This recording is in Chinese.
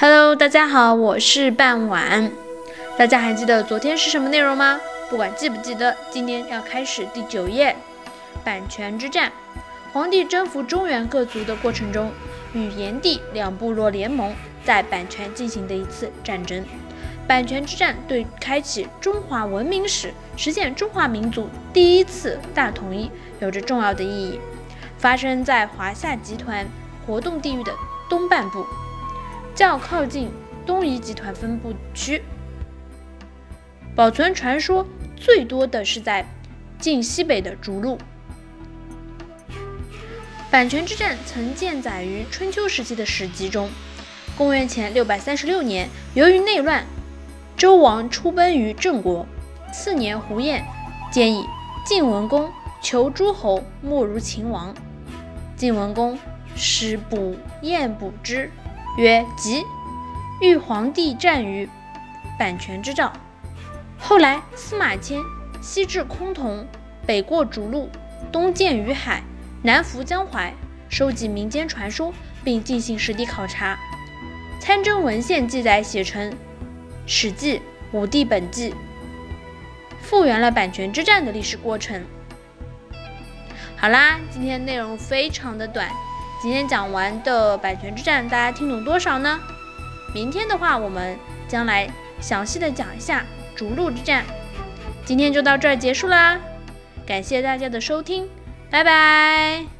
Hello，大家好，我是半晚。大家还记得昨天是什么内容吗？不管记不记得，今天要开始第九页。阪泉之战，黄帝征服中原各族的过程中，与炎帝两部落联盟在阪泉进行的一次战争。阪泉之战对开启中华文明史、实现中华民族第一次大统一有着重要的意义。发生在华夏集团活动地域的东半部。较靠近东夷集团分布区，保存传说最多的是在晋西北的逐鹿。阪泉之战曾记载于春秋时期的史籍中。公元前六百三十六年，由于内乱，周王出奔于郑国。次年，胡彦建议晋文公求诸侯莫如秦王。晋文公使卜彦卜之。曰：吉，欲皇帝战于阪泉之兆。后来司马迁西至崆峒，北过逐鹿，东见于海，南服江淮，收集民间传说，并进行实地考察，参征文献记载写成《史记·武帝本纪》，复原了阪泉之战的历史过程。好啦，今天内容非常的短。今天讲完的版权之战，大家听懂多少呢？明天的话，我们将来详细的讲一下逐鹿之战。今天就到这儿结束啦，感谢大家的收听，拜拜。